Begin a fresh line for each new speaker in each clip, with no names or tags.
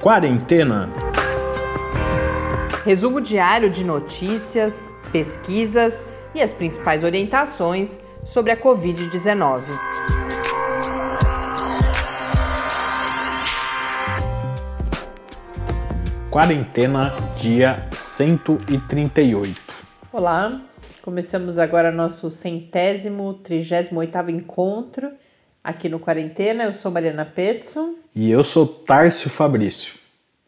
Quarentena.
Resumo diário de notícias, pesquisas e as principais orientações sobre a Covid-19.
Quarentena, dia 138.
Olá, começamos agora nosso centésimo, trigésimo oitavo encontro aqui no Quarentena. Eu sou Mariana Petson.
E eu sou Tárcio Fabrício.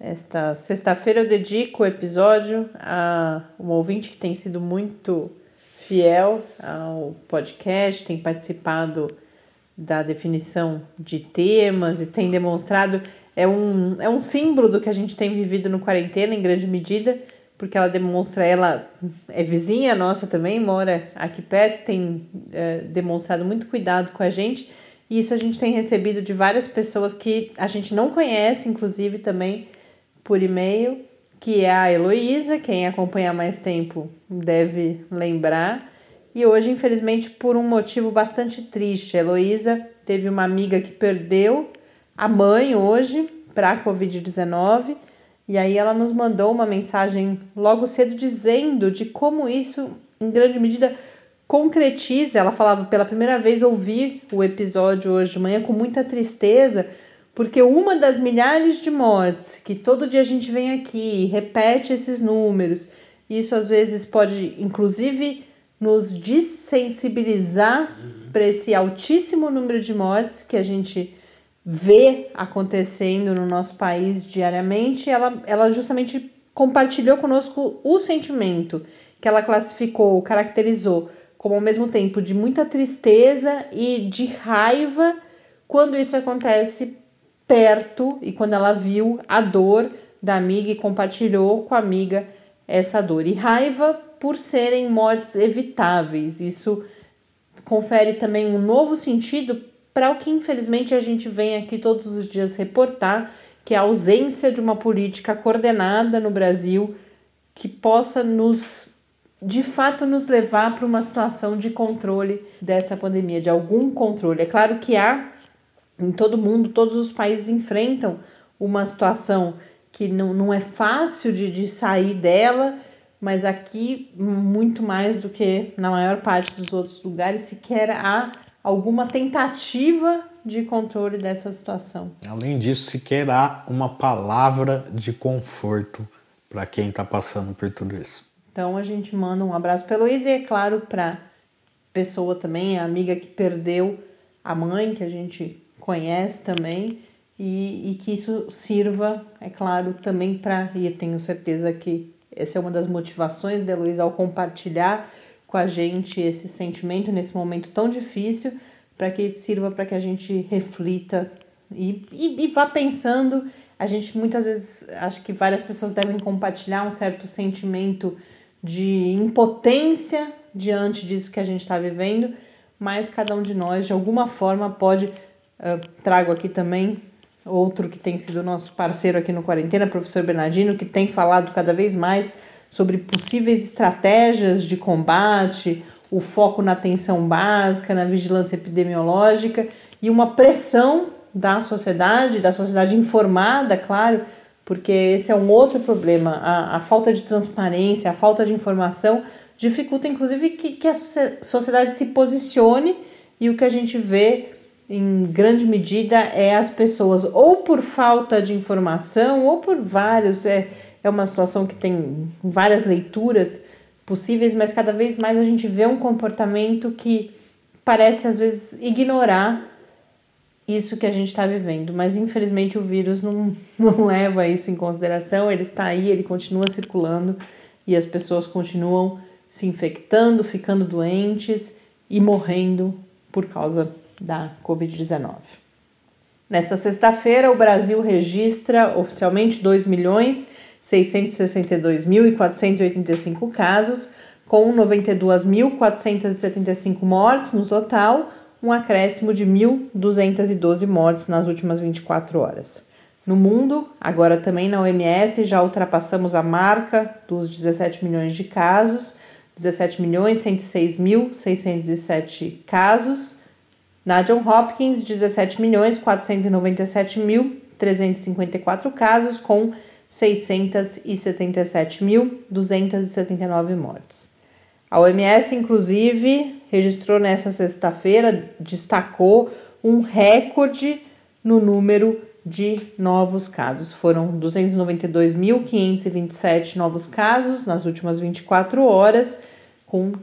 Esta sexta-feira eu dedico o episódio a um ouvinte que tem sido muito fiel ao podcast, tem participado da definição de temas e tem demonstrado. É um, é um símbolo do que a gente tem vivido no quarentena, em grande medida, porque ela demonstra, ela é vizinha nossa também, mora aqui perto, tem é, demonstrado muito cuidado com a gente. E isso a gente tem recebido de várias pessoas que a gente não conhece, inclusive também por e-mail, que é a Heloísa, quem acompanha mais tempo deve lembrar. E hoje, infelizmente, por um motivo bastante triste, a Heloísa teve uma amiga que perdeu a mãe hoje para a Covid-19. E aí ela nos mandou uma mensagem logo cedo dizendo de como isso, em grande medida, concretiza. Ela falava pela primeira vez ouvir o episódio hoje de manhã com muita tristeza, porque uma das milhares de mortes que todo dia a gente vem aqui repete esses números, isso às vezes pode, inclusive, nos desensibilizar para esse altíssimo número de mortes que a gente vê acontecendo no nosso país diariamente. Ela, ela justamente compartilhou conosco o sentimento que ela classificou, caracterizou como ao mesmo tempo de muita tristeza e de raiva quando isso acontece perto e quando ela viu a dor da amiga e compartilhou com a amiga essa dor. E raiva por serem mortes evitáveis. Isso confere também um novo sentido para o que infelizmente a gente vem aqui todos os dias reportar, que é a ausência de uma política coordenada no Brasil que possa nos de fato nos levar para uma situação de controle dessa pandemia, de algum controle. É claro que há em todo mundo, todos os países enfrentam uma situação que não, não é fácil de, de sair dela, mas aqui, muito mais do que na maior parte dos outros lugares, sequer há alguma tentativa de controle dessa situação.
Além disso, sequer há uma palavra de conforto para quem está passando por tudo isso.
Então a gente manda um abraço para Luiz e, é claro, para pessoa também, a amiga que perdeu a mãe, que a gente conhece também e, e que isso sirva, é claro, também para, e tenho certeza que essa é uma das motivações de Luiz ao compartilhar com a gente esse sentimento nesse momento tão difícil, para que sirva para que a gente reflita e, e, e vá pensando. A gente muitas vezes acho que várias pessoas devem compartilhar um certo sentimento de impotência diante disso que a gente está vivendo, mas cada um de nós de alguma forma pode Uh, trago aqui também outro que tem sido nosso parceiro aqui no Quarentena, professor Bernardino, que tem falado cada vez mais sobre possíveis estratégias de combate, o foco na atenção básica, na vigilância epidemiológica e uma pressão da sociedade, da sociedade informada, claro, porque esse é um outro problema. A, a falta de transparência, a falta de informação dificulta, inclusive, que, que a sociedade se posicione e o que a gente vê em grande medida, é as pessoas, ou por falta de informação, ou por vários. É, é uma situação que tem várias leituras possíveis, mas cada vez mais a gente vê um comportamento que parece às vezes ignorar isso que a gente está vivendo. Mas infelizmente o vírus não, não leva isso em consideração, ele está aí, ele continua circulando e as pessoas continuam se infectando, ficando doentes e morrendo por causa da Covid-19. Nesta sexta-feira, o Brasil registra oficialmente 2.662.485 casos, com 92.475 mortes no total, um acréscimo de 1.212 mortes nas últimas 24 horas. No mundo, agora também na OMS, já ultrapassamos a marca dos 17 milhões de casos, 17 milhões 106.607 casos na John Hopkins, 17 milhões 497 mil 354 casos, com 677.279 mortes. A OMS, inclusive, registrou nessa sexta-feira, destacou um recorde no número de novos casos. Foram 292.527 novos casos nas últimas 24 horas, com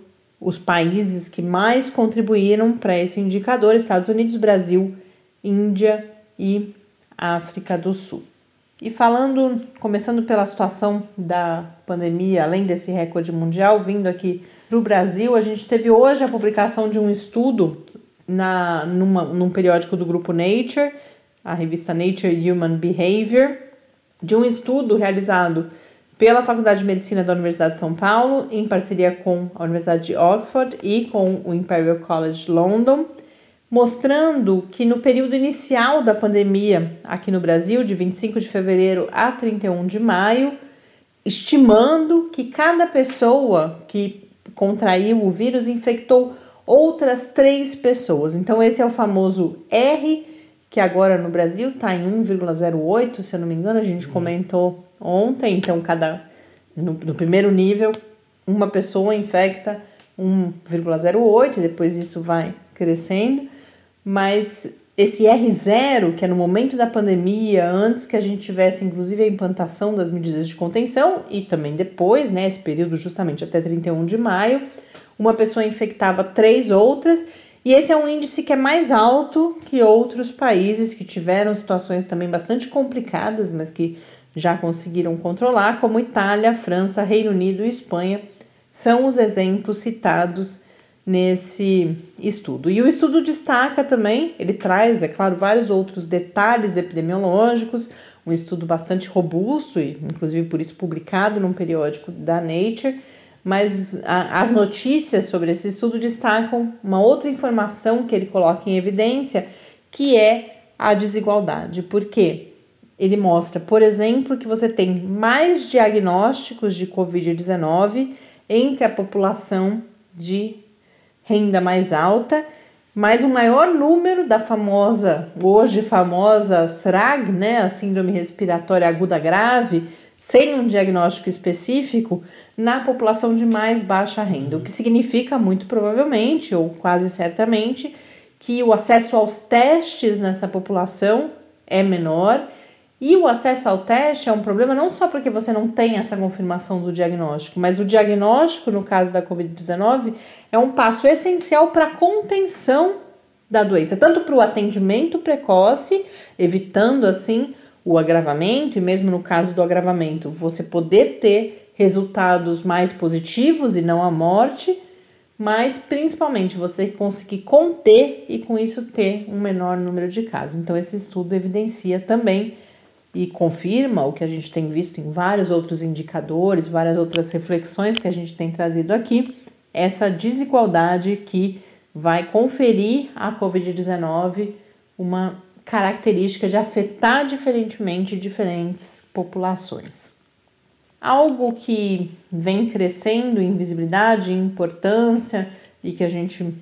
os países que mais contribuíram para esse indicador: Estados Unidos, Brasil, Índia e África do Sul. E falando, começando pela situação da pandemia, além desse recorde mundial, vindo aqui para o Brasil, a gente teve hoje a publicação de um estudo na, numa, num periódico do grupo Nature, a revista Nature Human Behavior, de um estudo realizado pela Faculdade de Medicina da Universidade de São Paulo, em parceria com a Universidade de Oxford e com o Imperial College London, mostrando que no período inicial da pandemia aqui no Brasil, de 25 de fevereiro a 31 de maio, estimando que cada pessoa que contraiu o vírus infectou outras três pessoas. Então, esse é o famoso R, que agora no Brasil está em 1,08, se eu não me engano, a gente uhum. comentou ontem. Então, cada no, no primeiro nível, uma pessoa infecta 1,08, depois isso vai crescendo. Mas esse R0, que é no momento da pandemia, antes que a gente tivesse inclusive a implantação das medidas de contenção e também depois, né, esse período justamente até 31 de maio, uma pessoa infectava três outras, e esse é um índice que é mais alto que outros países que tiveram situações também bastante complicadas, mas que já conseguiram controlar, como Itália, França, Reino Unido e Espanha, são os exemplos citados nesse estudo. E o estudo destaca também, ele traz, é claro, vários outros detalhes epidemiológicos, um estudo bastante robusto e inclusive por isso publicado num periódico da Nature, mas a, as notícias sobre esse estudo destacam uma outra informação que ele coloca em evidência, que é a desigualdade. Por quê? Ele mostra, por exemplo, que você tem mais diagnósticos de COVID-19 entre a população de renda mais alta, mas um maior número da famosa, hoje famosa SRAG, né, a síndrome respiratória aguda grave, sem um diagnóstico específico, na população de mais baixa renda, o que significa muito provavelmente, ou quase certamente, que o acesso aos testes nessa população é menor e o acesso ao teste é um problema não só porque você não tem essa confirmação do diagnóstico, mas o diagnóstico, no caso da Covid-19, é um passo essencial para a contenção da doença, tanto para o atendimento precoce, evitando assim o agravamento, e mesmo no caso do agravamento, você poder ter resultados mais positivos e não a morte, mas principalmente você conseguir conter e com isso ter um menor número de casos. Então, esse estudo evidencia também e confirma o que a gente tem visto em vários outros indicadores, várias outras reflexões que a gente tem trazido aqui, essa desigualdade que vai conferir à Covid-19 uma característica de afetar diferentemente diferentes populações. Algo que vem crescendo em visibilidade, em importância e que a gente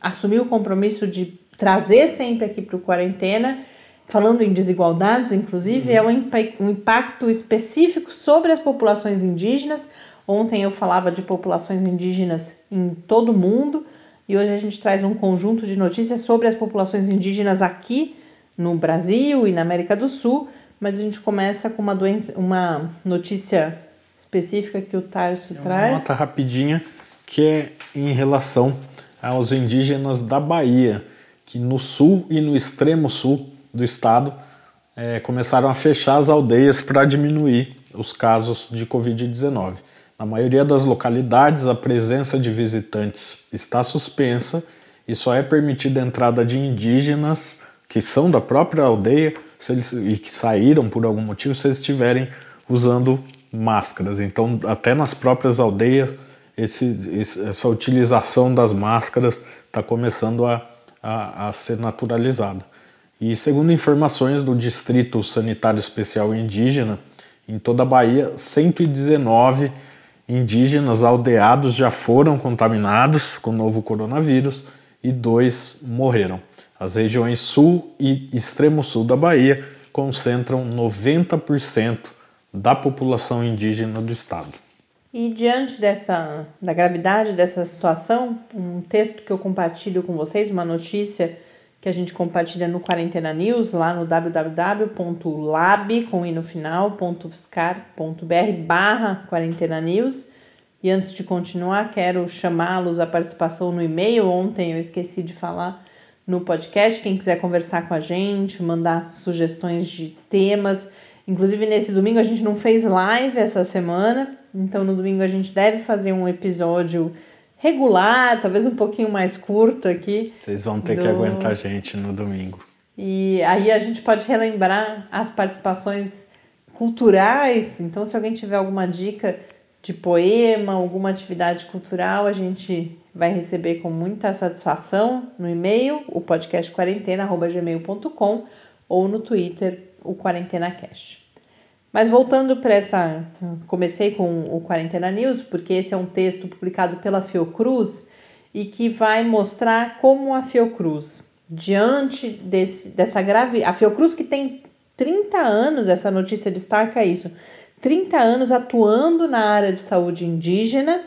assumiu o compromisso de trazer sempre aqui para o Quarentena falando em desigualdades, inclusive, é um, um impacto específico sobre as populações indígenas. Ontem eu falava de populações indígenas em todo o mundo e hoje a gente traz um conjunto de notícias sobre as populações indígenas aqui no Brasil e na América do Sul, mas a gente começa com uma doença, uma notícia específica que o Tarso é traz.
Uma nota rapidinha que é em relação aos indígenas da Bahia, que no sul e no extremo sul do estado é, começaram a fechar as aldeias para diminuir os casos de Covid-19. Na maioria das localidades, a presença de visitantes está suspensa e só é permitida a entrada de indígenas que são da própria aldeia eles, e que saíram por algum motivo se eles estiverem usando máscaras. Então, até nas próprias aldeias, esse, essa utilização das máscaras está começando a, a, a ser naturalizada. E segundo informações do Distrito Sanitário Especial Indígena, em toda a Bahia, 119 indígenas aldeados já foram contaminados com o novo coronavírus e dois morreram. As regiões sul e extremo sul da Bahia concentram 90% da população indígena do estado.
E diante dessa da gravidade dessa situação, um texto que eu compartilho com vocês, uma notícia que a gente compartilha no Quarentena News, lá no www.lab, com no final, barra Quarentena News. E antes de continuar, quero chamá-los à participação no e-mail. Ontem eu esqueci de falar no podcast. Quem quiser conversar com a gente, mandar sugestões de temas. Inclusive, nesse domingo a gente não fez live essa semana, então, no domingo a gente deve fazer um episódio regular, talvez um pouquinho mais curto aqui.
Vocês vão ter do... que aguentar a gente no domingo.
E aí a gente pode relembrar as participações culturais. Então, se alguém tiver alguma dica de poema, alguma atividade cultural, a gente vai receber com muita satisfação no e-mail, o podcast quarentena@gmail.com ou no Twitter, o quarentenacast. Mas voltando para essa. Comecei com o Quarentena News, porque esse é um texto publicado pela Fiocruz e que vai mostrar como a Fiocruz, diante desse, dessa grave. A Fiocruz, que tem 30 anos, essa notícia destaca isso, 30 anos atuando na área de saúde indígena.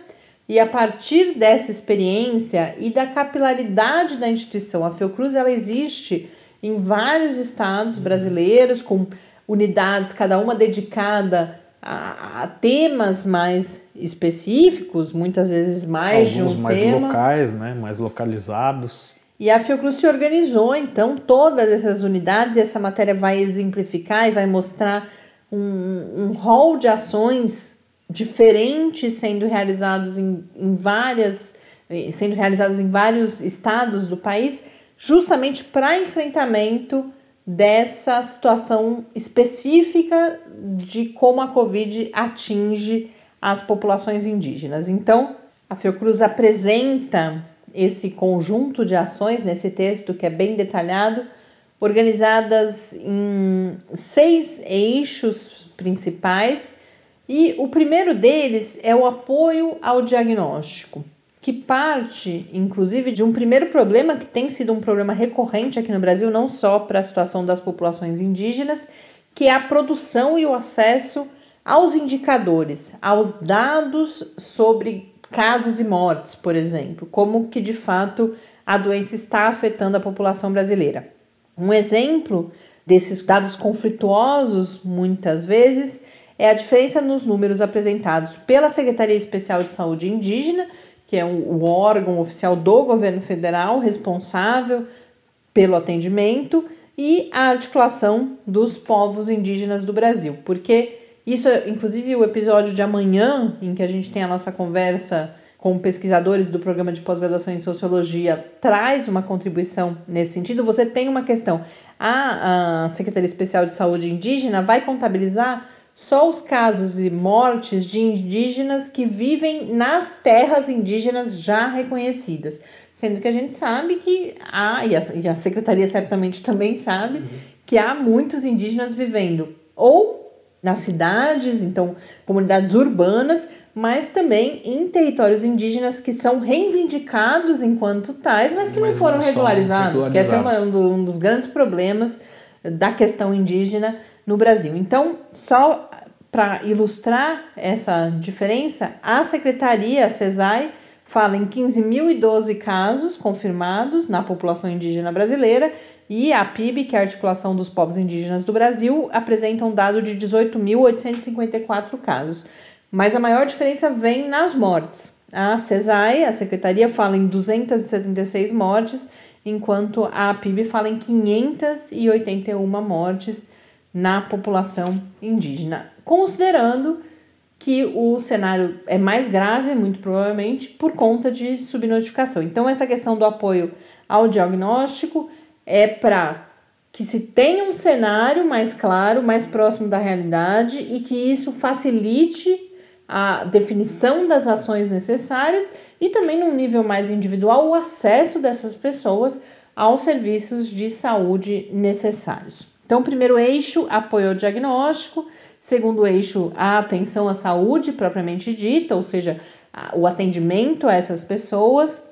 E a partir dessa experiência e da capilaridade da instituição, a Fiocruz ela existe em vários estados brasileiros com unidades, cada uma dedicada a, a temas mais específicos, muitas vezes mais
Alguns
de um
mais
tema.
locais, né, mais localizados.
E a Fiocruz se organizou, então, todas essas unidades, e essa matéria vai exemplificar e vai mostrar um, um rol de ações diferentes sendo realizados em, em várias eh, sendo realizadas em vários estados do país, justamente para enfrentamento dessa situação específica de como a Covid atinge as populações indígenas. Então, a Fiocruz apresenta esse conjunto de ações nesse texto que é bem detalhado, organizadas em seis eixos principais, e o primeiro deles é o apoio ao diagnóstico que parte, inclusive, de um primeiro problema que tem sido um problema recorrente aqui no Brasil, não só para a situação das populações indígenas, que é a produção e o acesso aos indicadores, aos dados sobre casos e mortes, por exemplo, como que de fato a doença está afetando a população brasileira. Um exemplo desses dados conflituosos, muitas vezes, é a diferença nos números apresentados pela Secretaria Especial de Saúde Indígena que é o órgão oficial do governo federal responsável pelo atendimento, e a articulação dos povos indígenas do Brasil, porque isso, inclusive, o episódio de amanhã, em que a gente tem a nossa conversa com pesquisadores do programa de pós-graduação em sociologia, traz uma contribuição nesse sentido. Você tem uma questão: a, a Secretaria Especial de Saúde Indígena vai contabilizar só os casos e mortes de indígenas que vivem nas terras indígenas já reconhecidas. Sendo que a gente sabe que há, e a, e a secretaria certamente também sabe, uhum. que há muitos indígenas vivendo ou nas cidades, então comunidades urbanas, mas também em territórios indígenas que são reivindicados enquanto tais, mas que mas não foram regularizados, regularizados, que esse é uma, um dos grandes problemas da questão indígena no Brasil. Então, só para ilustrar essa diferença, a secretaria, a CESAI, fala em 15.012 casos confirmados na população indígena brasileira e a PIB, que é a Articulação dos Povos Indígenas do Brasil, apresenta um dado de 18.854 casos. Mas a maior diferença vem nas mortes. A CESAI, a secretaria, fala em 276 mortes, enquanto a PIB fala em 581 mortes na população indígena, considerando que o cenário é mais grave, muito provavelmente, por conta de subnotificação. Então, essa questão do apoio ao diagnóstico é para que se tenha um cenário mais claro, mais próximo da realidade e que isso facilite a definição das ações necessárias e também, num nível mais individual, o acesso dessas pessoas aos serviços de saúde necessários. Então, primeiro eixo, apoio ao diagnóstico. Segundo eixo, a atenção à saúde propriamente dita, ou seja, o atendimento a essas pessoas.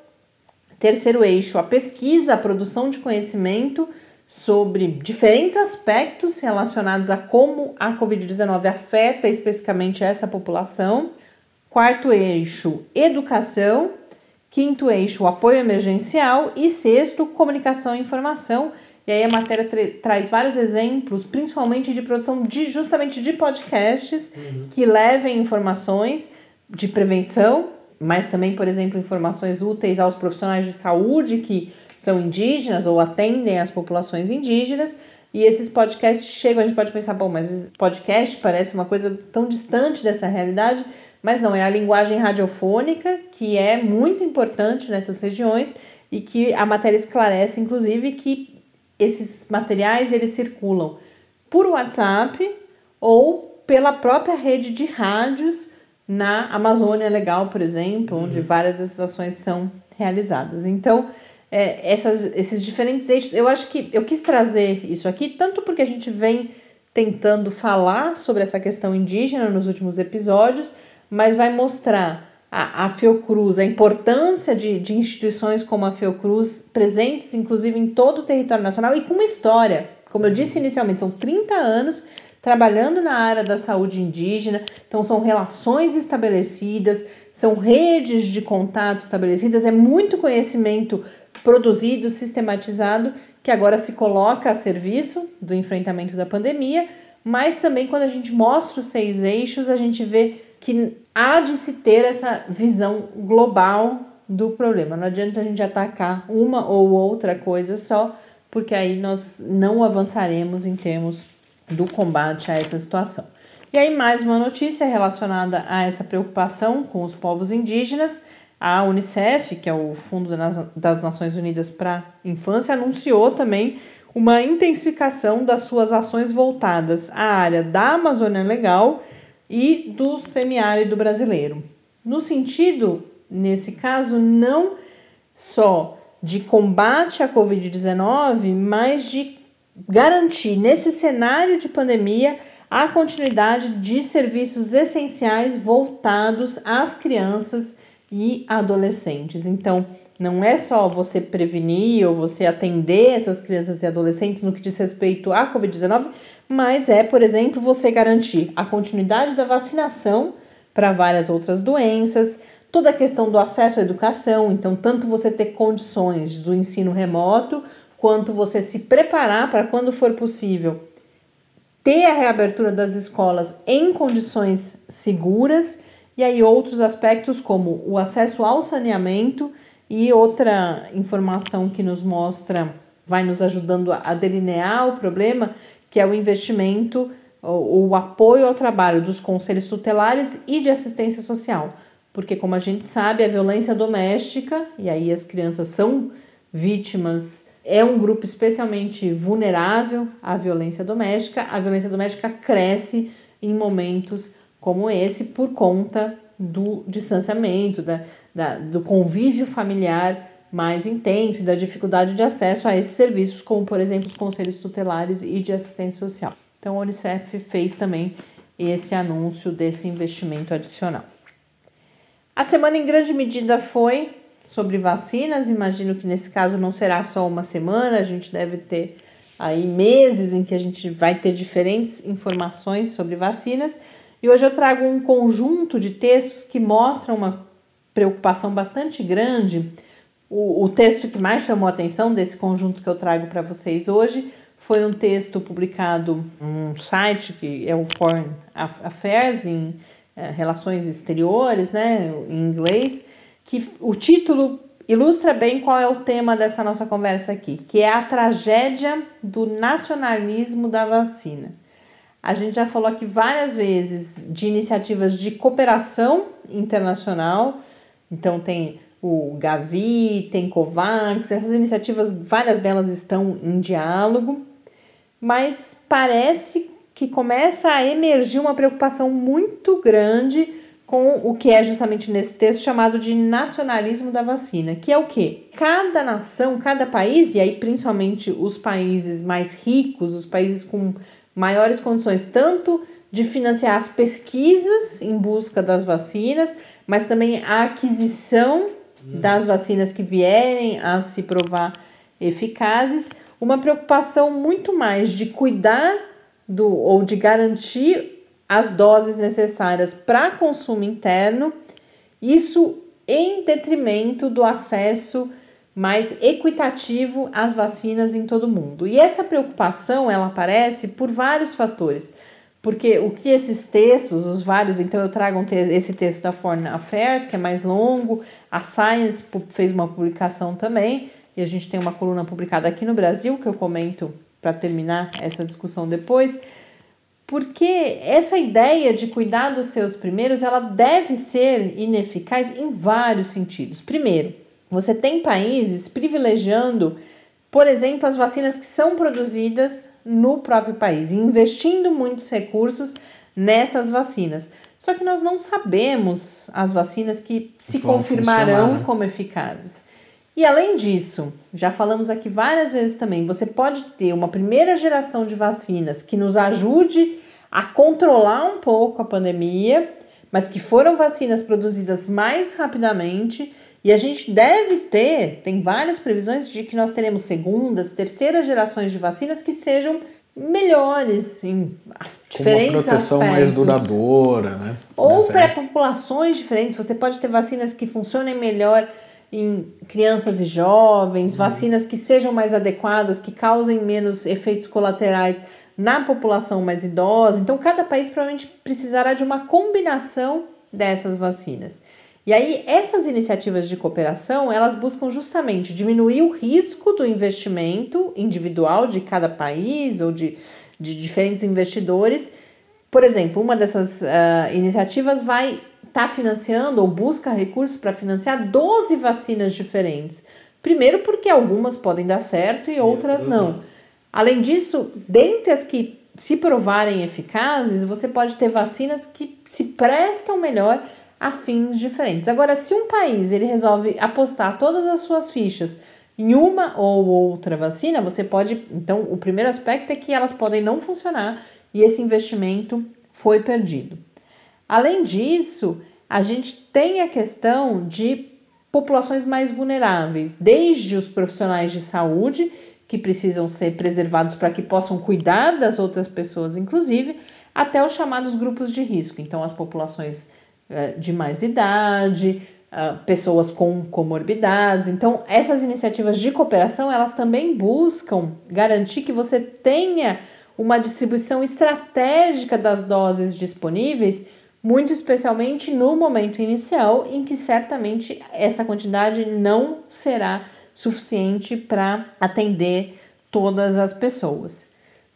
Terceiro eixo, a pesquisa, a produção de conhecimento sobre diferentes aspectos relacionados a como a Covid-19 afeta especificamente essa população. Quarto eixo, educação. Quinto eixo, apoio emergencial. E sexto, comunicação e informação. E aí a matéria tra traz vários exemplos, principalmente de produção de justamente de podcasts uhum. que levem informações de prevenção, mas também, por exemplo, informações úteis aos profissionais de saúde que são indígenas ou atendem as populações indígenas. E esses podcasts chegam, a gente pode pensar, bom, mas podcast parece uma coisa tão distante dessa realidade, mas não, é a linguagem radiofônica que é muito importante nessas regiões e que a matéria esclarece, inclusive, que esses materiais eles circulam por WhatsApp ou pela própria rede de rádios na Amazônia Legal, por exemplo, onde uhum. várias dessas ações são realizadas. Então, é, essas, esses diferentes eixos, eu acho que eu quis trazer isso aqui, tanto porque a gente vem tentando falar sobre essa questão indígena nos últimos episódios, mas vai mostrar a, a Fiocruz, a importância de, de instituições como a Fiocruz, presentes inclusive em todo o território nacional e com uma história. Como eu disse inicialmente, são 30 anos trabalhando na área da saúde indígena, então são relações estabelecidas, são redes de contato estabelecidas, é muito conhecimento produzido, sistematizado, que agora se coloca a serviço do enfrentamento da pandemia, mas também quando a gente mostra os seis eixos, a gente vê que há de se ter essa visão global do problema. Não adianta a gente atacar uma ou outra coisa só, porque aí nós não avançaremos em termos do combate a essa situação. E aí, mais uma notícia relacionada a essa preocupação com os povos indígenas. A Unicef, que é o Fundo das Nações Unidas para a Infância, anunciou também uma intensificação das suas ações voltadas à área da Amazônia Legal e do semiárido brasileiro. No sentido, nesse caso, não só de combate à Covid-19, mas de garantir, nesse cenário de pandemia, a continuidade de serviços essenciais voltados às crianças e adolescentes. Então, não é só você prevenir ou você atender essas crianças e adolescentes no que diz respeito à Covid-19, mas é, por exemplo, você garantir a continuidade da vacinação para várias outras doenças, toda a questão do acesso à educação, então, tanto você ter condições do ensino remoto quanto você se preparar para quando for possível ter a reabertura das escolas em condições seguras e aí outros aspectos como o acesso ao saneamento e outra informação que nos mostra vai nos ajudando a delinear o problema, que é o investimento o, o apoio ao trabalho dos conselhos tutelares e de assistência social. Porque, como a gente sabe, a violência doméstica, e aí as crianças são vítimas é um grupo especialmente vulnerável à violência doméstica. A violência doméstica cresce em momentos como esse por conta do distanciamento, da, da, do convívio familiar mais intenso e da dificuldade de acesso a esses serviços, como por exemplo os conselhos tutelares e de assistência social. Então a Unicef fez também esse anúncio desse investimento adicional. A semana em grande medida foi sobre vacinas. Imagino que nesse caso não será só uma semana, a gente deve ter aí meses em que a gente vai ter diferentes informações sobre vacinas. E hoje eu trago um conjunto de textos que mostram uma preocupação bastante grande. O, o texto que mais chamou a atenção desse conjunto que eu trago para vocês hoje foi um texto publicado num site que é o Foreign Affairs, em é, Relações Exteriores, né, em inglês, que o título ilustra bem qual é o tema dessa nossa conversa aqui, que é a tragédia do nacionalismo da vacina. A gente já falou aqui várias vezes de iniciativas de cooperação internacional, então tem o Gavi, tem Covax, essas iniciativas, várias delas estão em diálogo, mas parece que começa a emergir uma preocupação muito grande com o que é justamente nesse texto chamado de nacionalismo da vacina, que é o que? Cada nação, cada país, e aí principalmente os países mais ricos, os países com maiores condições, tanto de financiar as pesquisas em busca das vacinas, mas também a aquisição das vacinas que vierem a se provar eficazes. uma preocupação muito mais de cuidar do ou de garantir as doses necessárias para consumo interno, isso em detrimento do acesso mais equitativo às vacinas em todo o mundo. E essa preocupação ela aparece por vários fatores. Porque o que esses textos, os vários, então eu trago um te esse texto da Foreign Affairs, que é mais longo, a Science fez uma publicação também, e a gente tem uma coluna publicada aqui no Brasil, que eu comento para terminar essa discussão depois, porque essa ideia de cuidar dos seus primeiros, ela deve ser ineficaz em vários sentidos. Primeiro, você tem países privilegiando por exemplo, as vacinas que são produzidas no próprio país, investindo muitos recursos nessas vacinas. Só que nós não sabemos as vacinas que se Vão confirmarão né? como eficazes. E além disso, já falamos aqui várias vezes também, você pode ter uma primeira geração de vacinas que nos ajude a controlar um pouco a pandemia, mas que foram vacinas produzidas mais rapidamente e a gente deve ter, tem várias previsões de que nós teremos segundas, terceiras gerações de vacinas que sejam melhores em diferentes uma proteção aspectos.
mais duradoura, né?
Ou para populações diferentes. Você pode ter vacinas que funcionem melhor em crianças e jovens, uhum. vacinas que sejam mais adequadas, que causem menos efeitos colaterais na população mais idosa. Então, cada país provavelmente precisará de uma combinação dessas vacinas. E aí essas iniciativas de cooperação, elas buscam justamente diminuir o risco do investimento individual de cada país ou de, de diferentes investidores. Por exemplo, uma dessas uh, iniciativas vai estar tá financiando ou busca recursos para financiar 12 vacinas diferentes. Primeiro porque algumas podem dar certo e outras não. Além disso, dentre as que se provarem eficazes, você pode ter vacinas que se prestam melhor a fins diferentes. Agora, se um país ele resolve apostar todas as suas fichas em uma ou outra vacina, você pode. Então, o primeiro aspecto é que elas podem não funcionar e esse investimento foi perdido. Além disso, a gente tem a questão de populações mais vulneráveis, desde os profissionais de saúde, que precisam ser preservados para que possam cuidar das outras pessoas, inclusive, até os chamados grupos de risco. Então, as populações de mais idade, é, pessoas com comorbidades. Então, essas iniciativas de cooperação, elas também buscam garantir que você tenha uma distribuição estratégica das doses disponíveis, muito especialmente no momento inicial, em que certamente essa quantidade não será suficiente para atender todas as pessoas.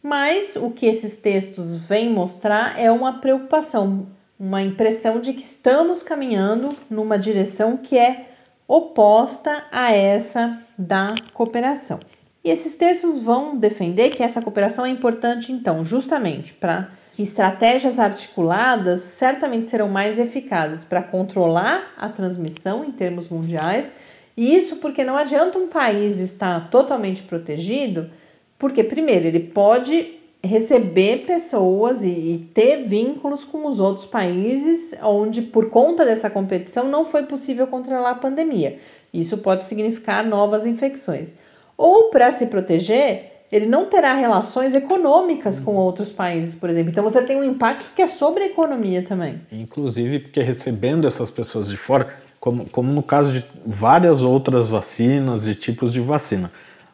Mas o que esses textos vêm mostrar é uma preocupação uma impressão de que estamos caminhando numa direção que é oposta a essa da cooperação. E esses textos vão defender que essa cooperação é importante, então, justamente para que estratégias articuladas certamente serão mais eficazes para controlar a transmissão em termos mundiais. E isso porque não adianta um país estar totalmente protegido, porque, primeiro, ele pode receber pessoas e, e, ter vínculos com os outros países onde, por conta dessa competição, não foi possível controlar a pandemia. Isso pode significar novas infecções. Ou, para se proteger, ele não terá relações econômicas com outros países, por exemplo. Então, você tem um impacto que é sobre a economia também.
Inclusive, porque recebendo essas pessoas de fora, como, como no caso de várias outras vacinas e tipos de vacina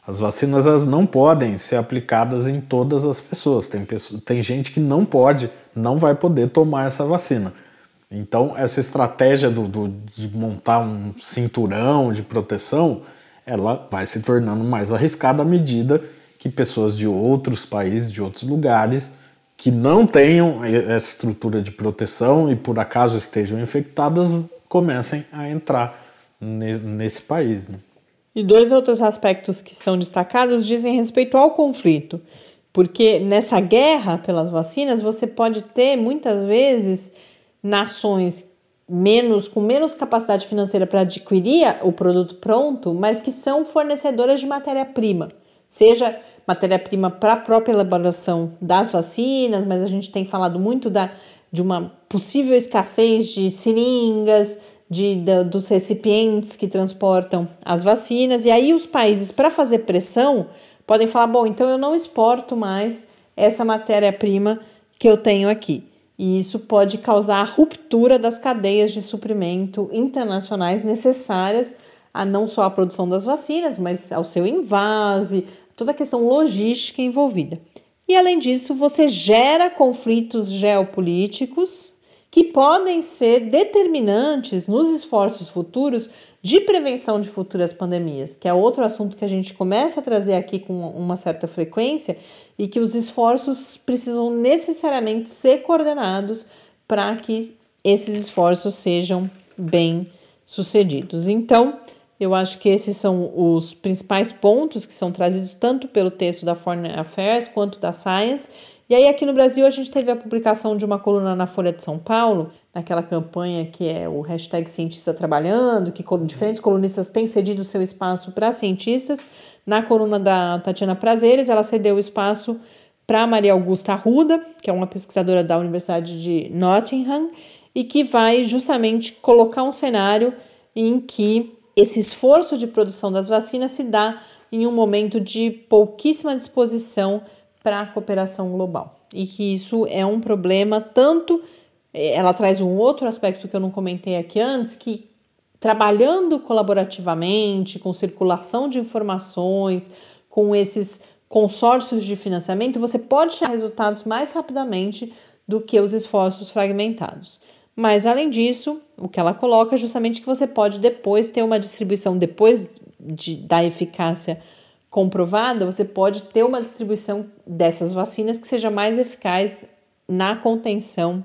as vacinas elas não podem ser aplicadas em todas as pessoas. Tem, pessoas, tem gente que não pode, não vai poder tomar essa vacina. Então, essa estratégia do, do, de montar um cinturão de proteção, ela vai se tornando mais arriscada à medida que pessoas de outros países, de outros lugares, que não tenham essa estrutura de proteção e por acaso estejam infectadas, comecem a entrar nesse país. Né?
E dois outros aspectos que são destacados dizem respeito ao conflito, porque nessa guerra pelas vacinas você pode ter muitas vezes nações menos com menos capacidade financeira para adquirir o produto pronto, mas que são fornecedoras de matéria-prima, seja matéria-prima para a própria elaboração das vacinas, mas a gente tem falado muito da, de uma possível escassez de seringas, de, dos recipientes que transportam as vacinas, e aí os países, para fazer pressão, podem falar: bom, então eu não exporto mais essa matéria-prima que eu tenho aqui. E isso pode causar a ruptura das cadeias de suprimento internacionais necessárias a não só a produção das vacinas, mas ao seu invase, toda a questão logística envolvida. E além disso, você gera conflitos geopolíticos que podem ser determinantes nos esforços futuros de prevenção de futuras pandemias, que é outro assunto que a gente começa a trazer aqui com uma certa frequência e que os esforços precisam necessariamente ser coordenados para que esses esforços sejam bem sucedidos. Então, eu acho que esses são os principais pontos que são trazidos tanto pelo texto da Foreign Affairs quanto da Science. E aí, aqui no Brasil, a gente teve a publicação de uma coluna na Folha de São Paulo, naquela campanha que é o hashtag Cientista Trabalhando, que diferentes colunistas têm cedido seu espaço para cientistas. Na coluna da Tatiana Prazeres, ela cedeu o espaço para Maria Augusta Arruda, que é uma pesquisadora da Universidade de Nottingham, e que vai justamente colocar um cenário em que esse esforço de produção das vacinas se dá em um momento de pouquíssima disposição para a cooperação global. E que isso é um problema tanto eh, ela traz um outro aspecto que eu não comentei aqui antes, que trabalhando colaborativamente, com circulação de informações, com esses consórcios de financiamento, você pode ter resultados mais rapidamente do que os esforços fragmentados. Mas além disso, o que ela coloca é justamente que você pode depois ter uma distribuição, depois de, da eficácia comprovada, você pode ter uma distribuição dessas vacinas que seja mais eficaz na contenção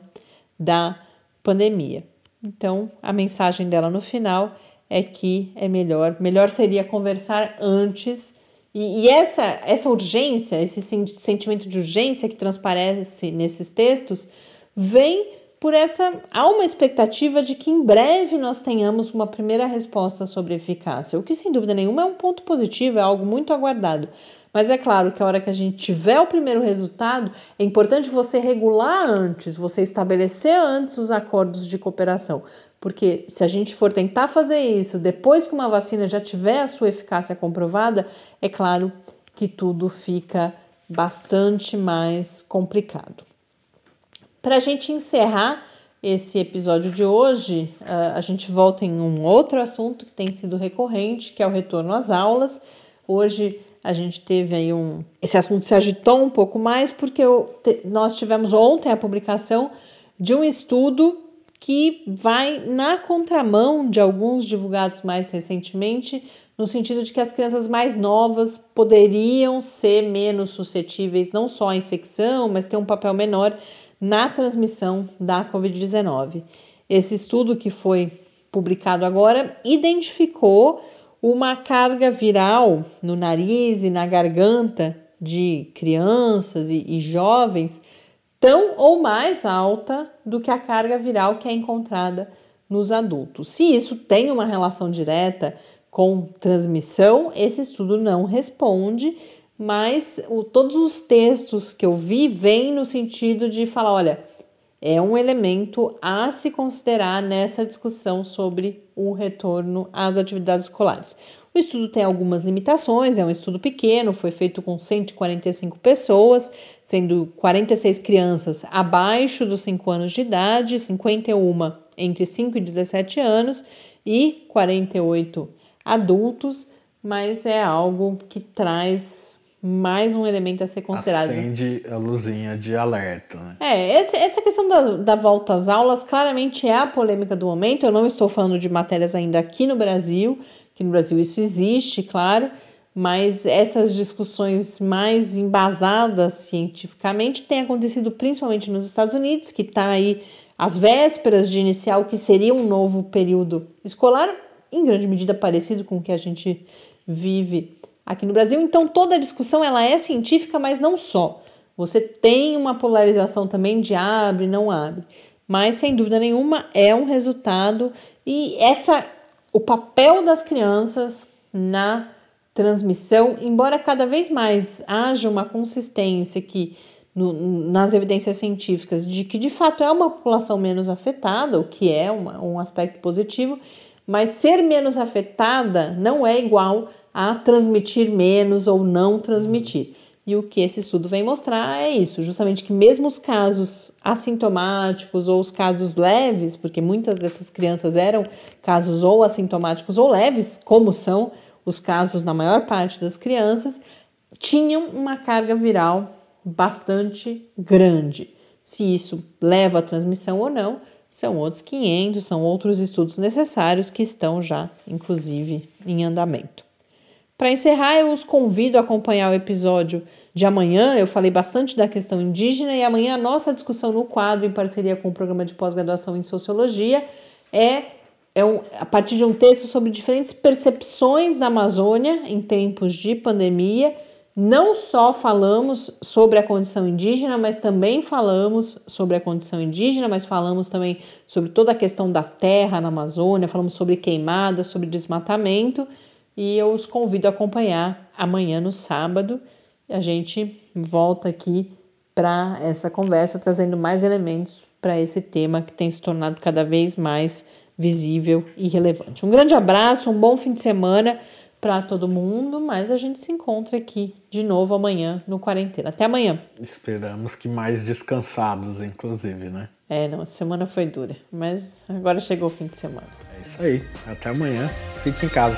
da pandemia. Então, a mensagem dela no final é que é melhor, melhor seria conversar antes. E, e essa, essa urgência, esse sentimento de urgência que transparece nesses textos, vem por essa há uma expectativa de que em breve nós tenhamos uma primeira resposta sobre eficácia, o que sem dúvida nenhuma é um ponto positivo, é algo muito aguardado. Mas é claro que a hora que a gente tiver o primeiro resultado, é importante você regular antes, você estabelecer antes os acordos de cooperação. Porque se a gente for tentar fazer isso depois que uma vacina já tiver a sua eficácia comprovada, é claro que tudo fica bastante mais complicado. Para a gente encerrar esse episódio de hoje, a gente volta em um outro assunto que tem sido recorrente, que é o retorno às aulas. Hoje a gente teve aí um. Esse assunto se agitou um pouco mais porque eu, nós tivemos ontem a publicação de um estudo que vai na contramão de alguns divulgados mais recentemente, no sentido de que as crianças mais novas poderiam ser menos suscetíveis não só à infecção, mas ter um papel menor na transmissão da Covid-19. Esse estudo que foi publicado agora identificou uma carga viral no nariz e na garganta de crianças e, e jovens tão ou mais alta do que a carga viral que é encontrada nos adultos. Se isso tem uma relação direta com transmissão, esse estudo não responde, mas o, todos os textos que eu vi vêm no sentido de falar: olha, é um elemento a se considerar nessa discussão sobre o retorno às atividades escolares. O estudo tem algumas limitações, é um estudo pequeno, foi feito com 145 pessoas, sendo 46 crianças abaixo dos 5 anos de idade, 51 entre 5 e 17 anos e 48 adultos, mas é algo que traz mais um elemento a ser considerado.
Acende a luzinha de alerta. Né?
É, essa, essa questão da, da volta às aulas claramente é a polêmica do momento. Eu não estou falando de matérias ainda aqui no Brasil, que no Brasil isso existe, claro, mas essas discussões mais embasadas cientificamente têm acontecido principalmente nos Estados Unidos, que está aí às vésperas de iniciar o que seria um novo período escolar, em grande medida parecido com o que a gente vive aqui no Brasil. Então toda a discussão ela é científica, mas não só. Você tem uma polarização também de abre, não abre. Mas sem dúvida nenhuma é um resultado e essa o papel das crianças na transmissão, embora cada vez mais haja uma consistência que no, nas evidências científicas de que de fato é uma população menos afetada, o que é uma, um aspecto positivo, mas ser menos afetada não é igual a transmitir menos ou não transmitir. E o que esse estudo vem mostrar é isso, justamente que mesmo os casos assintomáticos ou os casos leves, porque muitas dessas crianças eram casos ou assintomáticos ou leves, como são os casos na maior parte das crianças, tinham uma carga viral bastante grande. Se isso leva à transmissão ou não, são outros 500, são outros estudos necessários que estão já, inclusive, em andamento. Para encerrar, eu os convido a acompanhar o episódio de amanhã. Eu falei bastante da questão indígena e amanhã a nossa discussão no quadro, em parceria com o programa de pós-graduação em sociologia, é, é um, a partir de um texto sobre diferentes percepções da Amazônia em tempos de pandemia. Não só falamos sobre a condição indígena, mas também falamos sobre a condição indígena, mas falamos também sobre toda a questão da terra na Amazônia, falamos sobre queimada, sobre desmatamento e eu os convido a acompanhar amanhã no sábado. A gente volta aqui para essa conversa trazendo mais elementos para esse tema que tem se tornado cada vez mais visível e relevante. Um grande abraço, um bom fim de semana para todo mundo, mas a gente se encontra aqui de novo amanhã no Quarentena. Até amanhã.
Esperamos que mais descansados, inclusive, né?
É, não, a semana foi dura, mas agora chegou o fim de semana.
É isso aí. Até amanhã. Fique em casa.